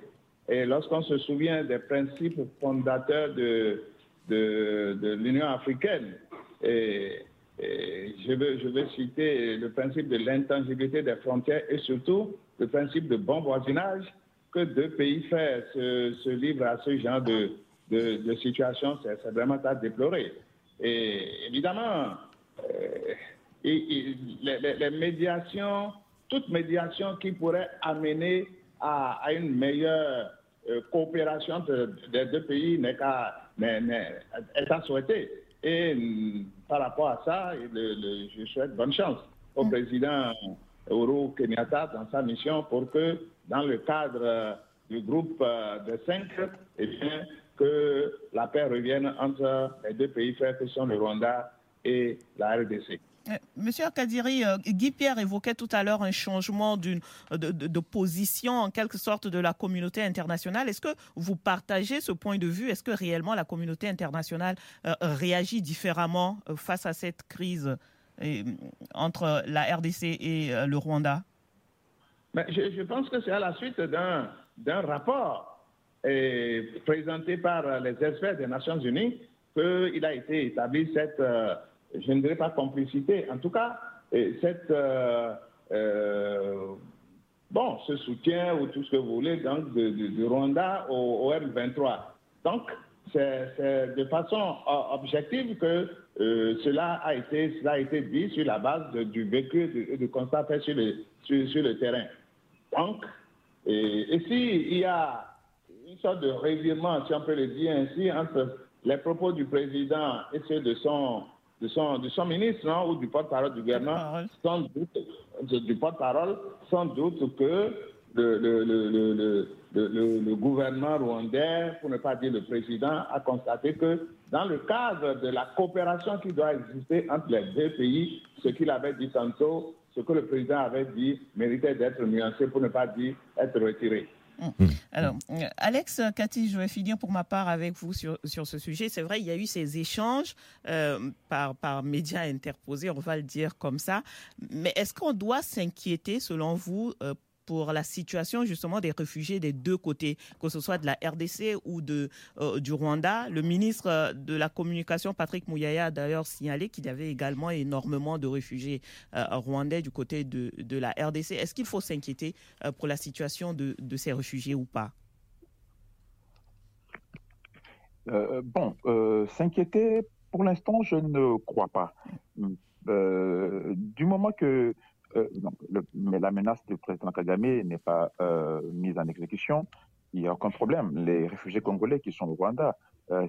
Et lorsqu'on se souvient des principes fondateurs de, l'Union africaine, et, je, veux, citer le principe de l'intangibilité des frontières et surtout le principe de bon voisinage, que deux pays fassent se, se livrent à ce genre de situation, c'est vraiment à déplorer. Et évidemment, euh, et, les, médiations, toute médiation qui pourrait amener à, une meilleure euh, coopération des deux pays n'est est à souhaiter. Et mm, par rapport à ça, je souhaite bonne chance au mm. président Uhuru Kenyatta dans sa mission pour que, dans le cadre du groupe euh, de cinq, eh bien, que la paix revienne entre les deux pays frères que sont le Rwanda et la RDC. Euh, monsieur Kadiri, euh, Guy Pierre évoquait tout à l'heure un changement de, de, position en quelque sorte de la communauté internationale. Est-ce que vous partagez ce point de vue? Est-ce que réellement la communauté internationale euh, réagit différemment face à cette crise entre la RDC et le Rwanda? Ben, je, pense que c'est à la suite d'un rapport présenté par les experts des Nations Unies qu'il a été établi cette je ne dirais pas complicité, en tout cas, cette, euh, euh, bon, ce soutien ou tout ce que vous voulez donc, du Rwanda au, R23. Donc, c'est de façon objective que euh, cela, a été, cela a été dit sur la base du vécu et du constat fait sur le, sur, le terrain. Donc, et, et s'il y a une sorte de revirement, si on peut le dire ainsi, entre les propos du président et ceux de son de son, de son ministre ou du porte-parole du gouvernement, sans doute, du porte-parole, sans doute que le, le, le, le, gouvernement rwandais, pour ne pas dire le président, a constaté que dans le cadre de la coopération qui doit exister entre les deux pays, ce qu'il avait dit tantôt, ce que le président avait dit méritait d'être nuancé pour ne pas dire être retiré. Hum. Hum. Alors, euh, Alex, Cathy, je vais finir pour ma part avec vous sur, sur ce sujet. C'est vrai, il y a eu ces échanges euh, par, par médias interposés, on va le dire comme ça. Mais est-ce qu'on doit s'inquiéter, selon vous, euh, pour la situation justement des réfugiés des deux côtés, que ce soit de la RDC ou de, du Rwanda. Le ministre de la Communication, Patrick Mouyaya, a d'ailleurs signalé qu'il y avait également énormément de réfugiés rwandais du côté de, de la RDC. Est-ce qu'il faut s'inquiéter pour la situation de, de ces réfugiés ou pas? Euh, bon, euh, s'inquiéter, pour l'instant, je ne crois pas. Euh, du moment que non, mais la menace du président Kagame n'est pas mise en exécution, il n'y a aucun problème. Les réfugiés congolais qui sont au Rwanda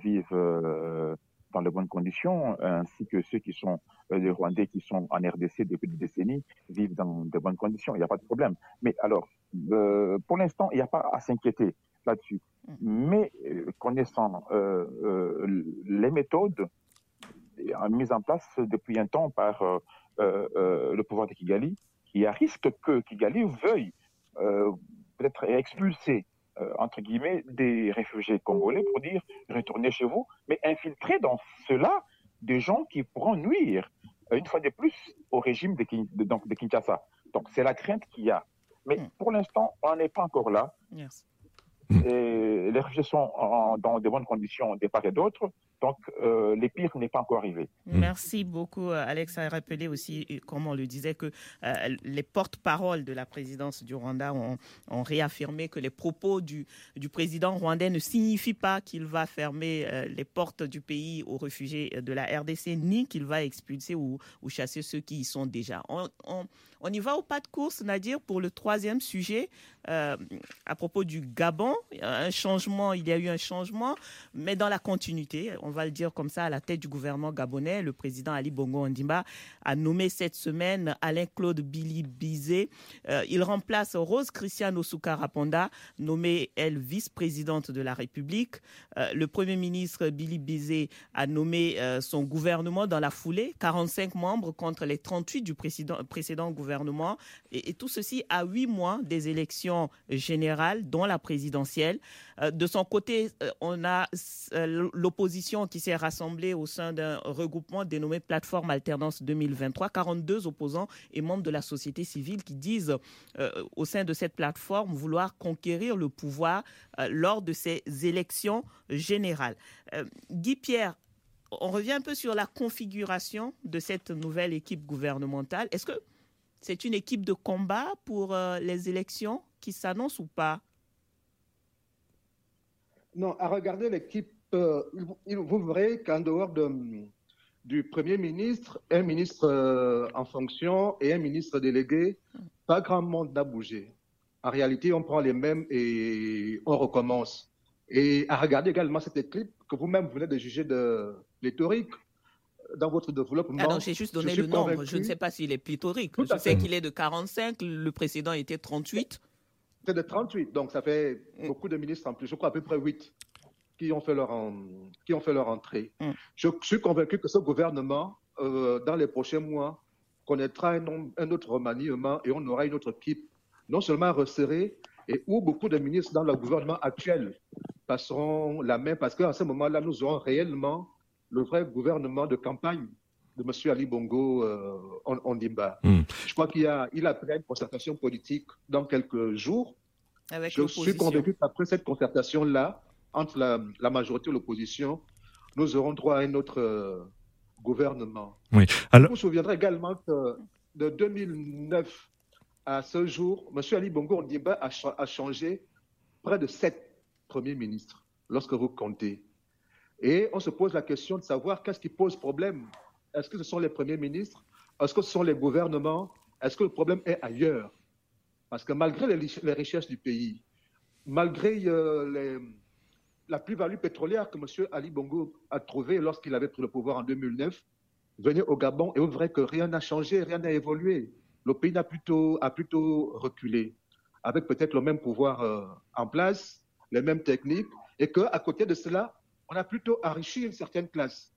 vivent dans de bonnes conditions, ainsi que ceux qui sont des Rwandais qui sont en RDC depuis des décennies vivent dans de bonnes conditions. Il n'y a pas de problème. Mais alors, pour l'instant, il n'y a pas à s'inquiéter là-dessus. Mm. Mais euh, connaissant euh, euh, les méthodes mises en place depuis un temps par le pouvoir de Kigali, il y a risque que Kigali veuille peut-être expulser entre guillemets, des réfugiés congolais pour dire retournez chez vous, mais infiltrer dans cela des gens qui pourront nuire, une fois de plus, au régime de, de Kinshasa. Donc c'est la crainte qu'il y a. Mais mm. pour l'instant, on n'est pas encore là. Mm. Et les réfugiés sont dans de bonnes conditions des part et d'autre. Donc, euh, les pires n'est pas encore arrivé. Mm. Merci beaucoup, euh, Alex, a rappelé aussi, euh, comme on le disait, que les porte-paroles de la présidence du Rwanda ont, réaffirmé que les propos du, du, président rwandais ne signifient pas qu'il va fermer les portes du pays aux réfugiés de la RDC, ni qu'il va expulser ou, ou, chasser ceux qui y sont déjà. On, on, y va au pas de course, Nadir, pour le troisième sujet, à propos du Gabon. Un changement, il y a eu un changement, mais dans la continuité on va le dire comme ça, à la tête du gouvernement gabonais, le président Ali Bongo Ondimba a nommé cette semaine Alain-Claude Billy Bizet. Euh, il remplace Rose Christiane Osuka-Raponda, nommée, elle, vice-présidente de la République. Euh, le premier ministre Billy Bizet a nommé euh, son gouvernement dans la foulée, 45 membres contre les 38 du précédent, gouvernement. Et, tout ceci à huit mois des élections générales, dont la présidentielle. de son côté, on a l'opposition qui s'est rassemblée au sein d'un regroupement dénommé Plateforme Alternance 2023. 42 opposants et membres de la société civile qui disent euh, au sein de cette plateforme vouloir conquérir le pouvoir euh, lors de ces élections générales. Euh, Guy Pierre, on revient un peu sur la configuration de cette nouvelle équipe gouvernementale. Est-ce que c'est une équipe de combat pour les élections qui s'annoncent ou pas? Non, à regarder l'équipe euh, vous verrez qu'en dehors de, du Premier ministre, un ministre euh, en fonction et un ministre délégué, pas grand monde n'a bougé. En réalité, on prend les mêmes et on recommence. Et à regarder également cette équipe que vous-même venez de juger de pléthorique dans votre développement. Alors, j'ai juste donné le nombre. Je ne sais pas s'il est pléthorique. Je sais qu'il est de 45, le précédent était 38. C'est de 38, donc ça fait mm. beaucoup de ministres en plus. Je crois à peu près 8 qui ont fait leur, qui ont fait leur entrée. Mm. Je suis convaincu que ce gouvernement, euh, dans les prochains mois, connaîtra un, un, autre remaniement et on aura une autre équipe, non seulement resserrée, et où beaucoup de ministres dans le gouvernement actuel passeront la main, parce qu'à ce moment-là, nous aurons réellement le vrai gouvernement de campagne de M. Ali Bongo euh, Ondimba. Mm. Je crois qu'il a, il a pris une concertation politique dans quelques jours. Avec je suis convaincu qu'après cette concertation-là, entre la, majorité et l'opposition, nous aurons droit à un autre euh, gouvernement. Oui. Alors... Vous vous souviendrez également que de 2009 à ce jour, M. Ali Bongo Ondimba a, a, changé près de sept premiers ministres, lorsque vous comptez. Et on se pose la question de savoir qu'est-ce qui pose problème. Est-ce que ce sont les premiers ministres? Est-ce que ce sont les gouvernements? Est-ce que le problème est ailleurs? Parce que malgré les, les richesses du pays, malgré euh, les la plus-value pétrolière que M. Ali Bongo a trouvée lorsqu'il avait pris le pouvoir en 2009 venait au Gabon et on vrai que rien n'a changé, rien n'a évolué. Le pays a plutôt, a plutôt reculé, avec peut-être le même pouvoir euh, en place, les mêmes techniques, et qu'à côté de cela, on a plutôt enrichi une certaine classe.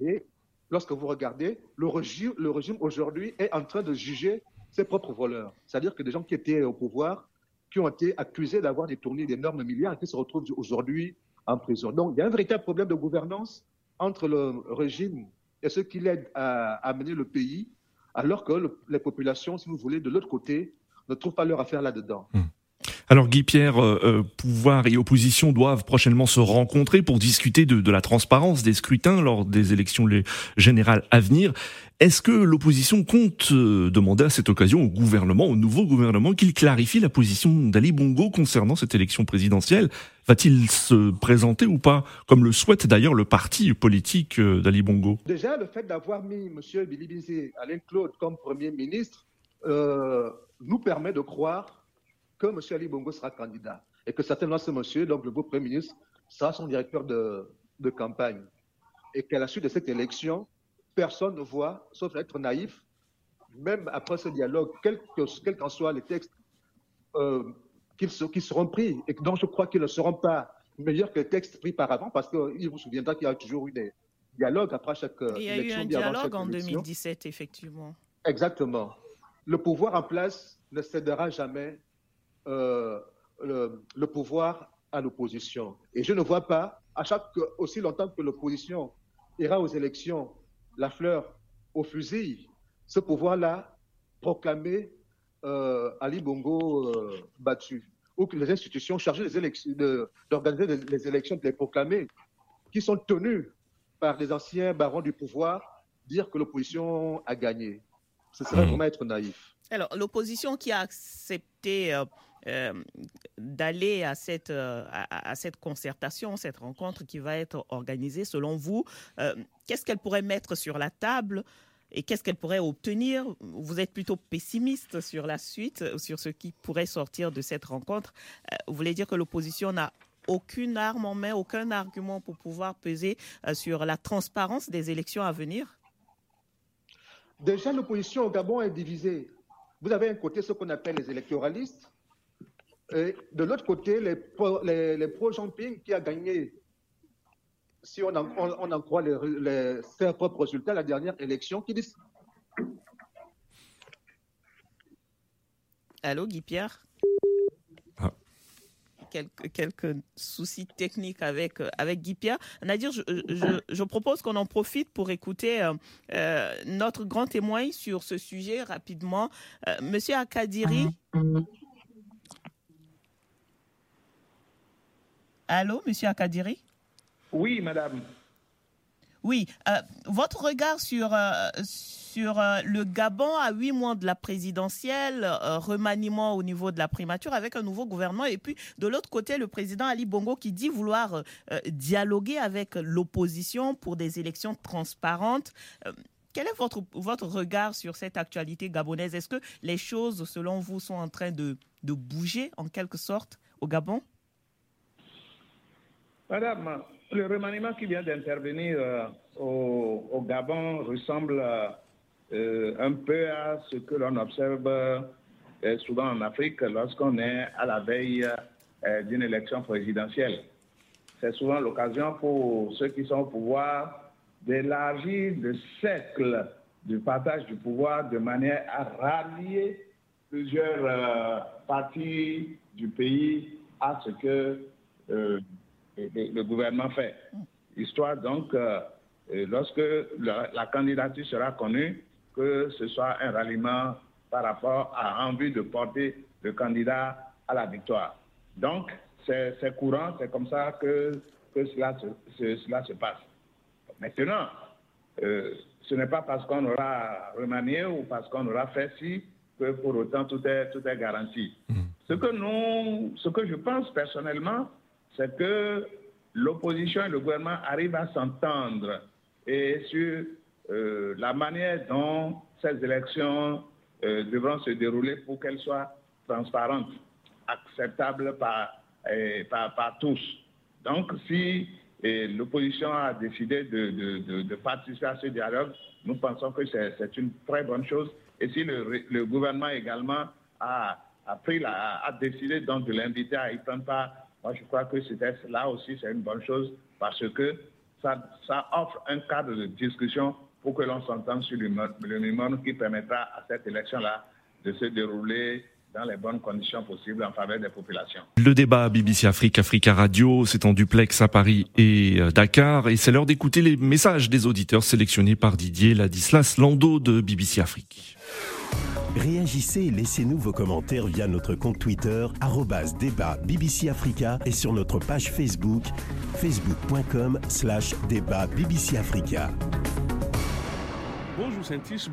Et lorsque vous regardez, le régime aujourd'hui est en train de juger ses propres voleurs. C'est-à-dire que des gens qui étaient au pouvoir qui ont été accusés d'avoir détourné d'énormes milliards et qui se retrouvent aujourd'hui en prison. Donc, il y a un véritable problème de gouvernance entre le régime et ceux qui l'aident à, à mener le pays, alors que les populations, si vous voulez, de l'autre côté, ne trouvent pas leur affaire là-dedans. Mmh. Alors Guy Pierre, euh, euh, pouvoir et opposition doivent prochainement se rencontrer pour discuter de, de, la transparence des scrutins lors des élections générales à venir. Est-ce que l'opposition compte euh, demander à cette occasion au gouvernement, au nouveau gouvernement, qu'il clarifie la position d'Ali Bongo concernant cette élection présidentielle? Va-t-il se présenter ou pas, comme le souhaite d'ailleurs le parti politique d'Ali Bongo? Déjà, le fait d'avoir mis M. Billy Alain Claude comme Premier ministre nous permet de croire que M. Ali Bongo sera candidat et que certainement ce monsieur, donc le beau Premier ministre, sera son directeur de, de campagne. Et qu'à la suite de cette élection, personne ne voit, sauf être naïf, même après ce dialogue, quels qu'en quel soient les textes euh, qui, seront pris, et dont je crois qu'ils ne seront pas meilleurs que les textes pris par avant, parce qu'il vous souviendra qu'il y a toujours eu des dialogues après chaque élection. Il y a eu un dialogue en 2017, effectivement. Exactement. Le pouvoir en place ne cédera jamais euh, le, pouvoir à l'opposition. Et je ne vois pas, à chaque aussi longtemps que l'opposition ira aux élections, la fleur au fusil, ce pouvoir-là proclamer euh, Ali Bongo euh, battu, ou que les institutions chargées d'organiser les, les élections, de les proclamer, qui sont tenues par les anciens barons du pouvoir, dire que l'opposition a gagné. Ce serait mmh. vraiment être naïf. Alors, l'opposition qui a accepté euh, d'aller à cette, euh, à, cette concertation, cette rencontre qui va être organisée, selon vous, euh, qu'est-ce qu'elle pourrait mettre sur la table et qu'est-ce qu'elle pourrait obtenir? Vous êtes plutôt pessimiste sur la suite, sur ce qui pourrait sortir de cette rencontre. vous voulez dire que l'opposition n'a aucune arme en main, aucun argument pour pouvoir peser sur la transparence des élections à venir? Déjà, l'opposition au Gabon est divisée. Vous avez un côté ce qu'on appelle les électoralistes, et de l'autre côté, les, pro, les, qui a gagné, si on en, on, en croit les, ses propres résultats, la dernière élection, qui disent. Allô, Guy Pierre? Ah. Quelques, quelques, soucis techniques avec, avec Guy Pierre. Nadir, je, je, je propose qu'on en profite pour écouter euh, euh, notre grand témoin sur ce sujet rapidement. Euh, Monsieur Akadiri. Allô, Monsieur Akadiri? Oui, madame. Oui, euh, votre regard sur, euh, sur euh, le Gabon à huit mois de la présidentielle, remaniement au niveau de la primature avec un nouveau gouvernement, et puis de l'autre côté, le président Ali Bongo qui dit vouloir dialoguer avec l'opposition pour des élections transparentes. Quel est votre, votre regard sur cette actualité gabonaise? Est-ce que les choses, selon vous, sont en train de, de bouger en quelque sorte au Gabon? Madame, le remaniement qui vient d'intervenir euh, au, Gabon ressemble euh, un peu à ce que l'on observe euh, souvent en Afrique lorsqu'on est à la veille d'une élection présidentielle. C'est souvent l'occasion pour ceux qui sont au pouvoir d'élargir le cercle du partage du pouvoir de manière à rallier plusieurs parties du pays à ce que le, gouvernement fait. Histoire donc, euh, lorsque la, candidature sera connue, que ce soit un ralliement par rapport à envie de porter le candidat à la victoire. Donc, c'est courant, c'est comme ça que, que cela, se, cela se passe. Maintenant, euh, ce n'est pas parce qu'on aura remanié ou parce qu'on aura fait ci que pour autant tout est, tout est garanti. Mmh. Ce, que nous, ce que je pense personnellement, c'est que l'opposition et le gouvernement arrivent à s'entendre et sur euh, la manière dont ces élections euh, devront se dérouler pour qu'elles soient transparentes, acceptables par, par, tous. Donc, si l'opposition a décidé de, participer à ce dialogue, nous pensons que c'est une très bonne chose. Et si le, gouvernement également a, pris la, a décidé donc de l'inviter à y prendre part, moi, je crois que là aussi, c'est une bonne chose parce que ça, ça, offre un cadre de discussion pour que l'on s'entende sur le minimum qui permettra à cette élection-là de se dérouler dans les bonnes conditions possibles en faveur des populations. Le débat BBC Afrique, Africa Radio, c'est en duplex à Paris et euh, Dakar et c'est l'heure d'écouter les messages des auditeurs sélectionnés par Didier Ladislas Lando de BBC Afrique. Réagissez et laissez-nous vos commentaires via notre compte Twitter, débat BBC Africa et sur notre page Facebook, facebook.com slash débat BBC Africa.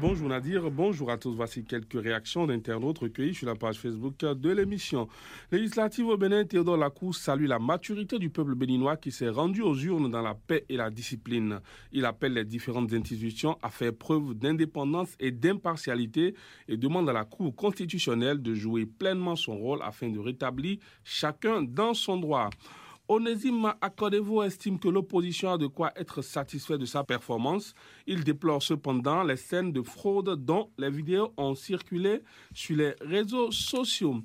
Bonjour Nadir, bonjour à tous. Voici quelques réactions d'internautes recueillies sur la page Facebook de l'émission. Législative au Bénin, Théodore Lacou salue la maturité du peuple béninois qui s'est rendu aux urnes dans la paix et la discipline. Il appelle les différentes institutions à faire preuve d'indépendance et d'impartialité et demande à la Cour constitutionnelle de jouer pleinement son rôle afin de rétablir chacun dans son droit. Onésime Accordez-vous estime que l'opposition a de quoi être satisfait de sa performance. Il déplore cependant les scènes de fraude dont les vidéos ont circulé sur les réseaux sociaux.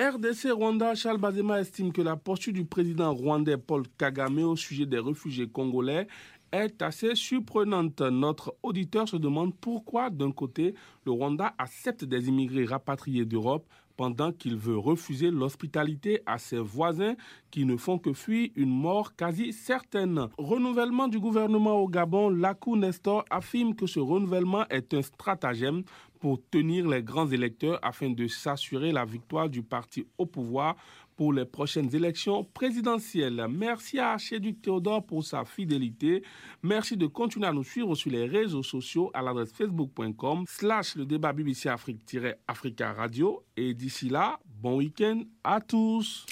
RDC Rwanda, Charles Bazema estime que la posture du président rwandais Paul Kagame au sujet des réfugiés congolais est assez surprenante. Notre auditeur se demande pourquoi, d'un côté, le Rwanda accepte des immigrés rapatriés d'Europe pendant qu'il veut refuser l'hospitalité à ses voisins qui ne font que fuir une mort quasi certaine. Renouvellement du gouvernement au Gabon, Lakou Nestor affirme que ce renouvellement est un stratagème pour tenir les grands électeurs afin de s'assurer la victoire du parti au pouvoir pour les prochaines élections présidentielles. Merci à Archiduc Théodore pour sa fidélité. Merci de continuer à nous suivre sur les réseaux sociaux à l'adresse facebook.com slash le débat BBC Afrique-Africa Radio. Et d'ici là, bon week-end à tous.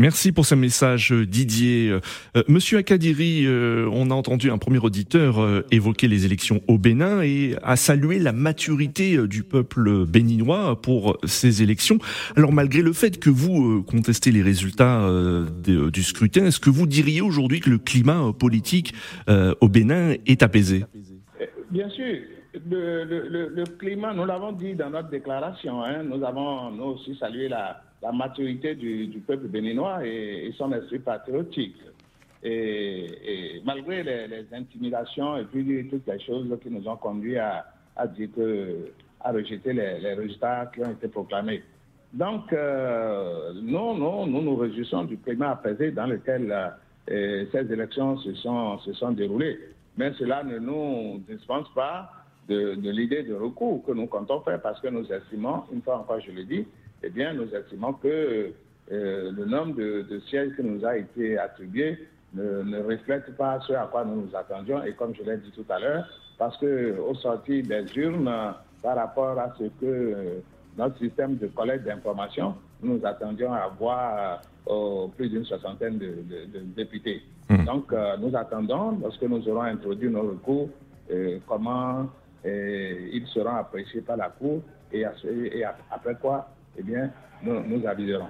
Merci pour ce message, Didier. Euh, Monsieur Akadiri, euh, on a entendu un premier auditeur euh, évoquer les élections au Bénin et a salué la maturité du peuple béninois pour ces élections. Alors, malgré le fait que vous contestez les résultats du scrutin, est-ce que vous diriez aujourd'hui que le climat politique au Bénin est apaisé? Bien sûr. Le, climat, nous l'avons dit dans notre déclaration, hein, nous avons nous aussi salué la, la maturité du, peuple béninois et, son esprit patriotique. Et, malgré les, intimidations et puis toutes les choses qui nous ont conduit à, dire que, à rejeter les, résultats qui ont été proclamés. Donc, euh, nous, nous, nous réjouissons du climat apaisé dans lequel euh, ces élections se sont, se sont déroulées. Mais cela ne nous dispense pas de, de l'idée de recours que nous comptons faire parce que nous estimons, une fois encore je le dis, eh bien, nous estimons que euh, le nombre de, sièges qui nous a été attribué ne, reflète pas ce à quoi nous nous attendions. Et comme je l'ai dit tout à l'heure, parce qu'au sorti des urnes, par rapport à ce que euh, notre système de collecte d'informations, nous attendions à avoir euh, plus d'une soixantaine de, députés. Mmh. Donc, nous attendons, lorsque nous aurons introduit nos recours, comment ils seront appréciés par la Cour et après quoi eh bien, nous, nous aviserons.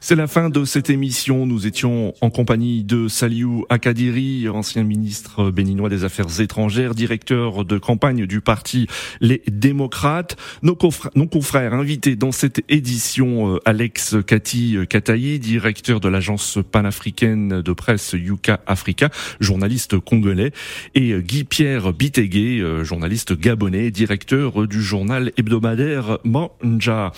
C'est la fin de cette émission. Nous étions en compagnie de Saliou Akadiri, ancien ministre béninois des Affaires étrangères, directeur de campagne du parti Les Démocrates. Nos confrères, invités dans cette édition, euh, Alex Kati Katayi, directeur de l'agence panafricaine de presse Yuka Africa, journaliste congolais, et Guy-Pierre Bitegué, euh, journaliste gabonais, directeur du journal hebdomadaire Manja.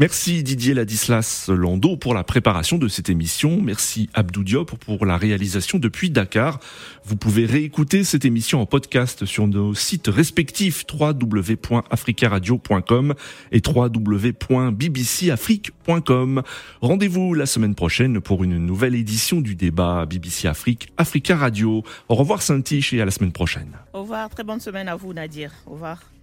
Merci Didier Ladislas Lando pour préparation de cette émission. Merci Abdou Diop pour la réalisation depuis Dakar. Vous pouvez réécouter cette émission en podcast sur nos sites respectifs www.africaradio.com et www.bbcafrique.com. Rendez-vous la semaine prochaine pour une nouvelle édition du débat BBC Afrique Africa Radio. Au revoir Saint-Tiche et à la semaine prochaine. Au revoir, très bonne semaine à vous Nadir. Au revoir.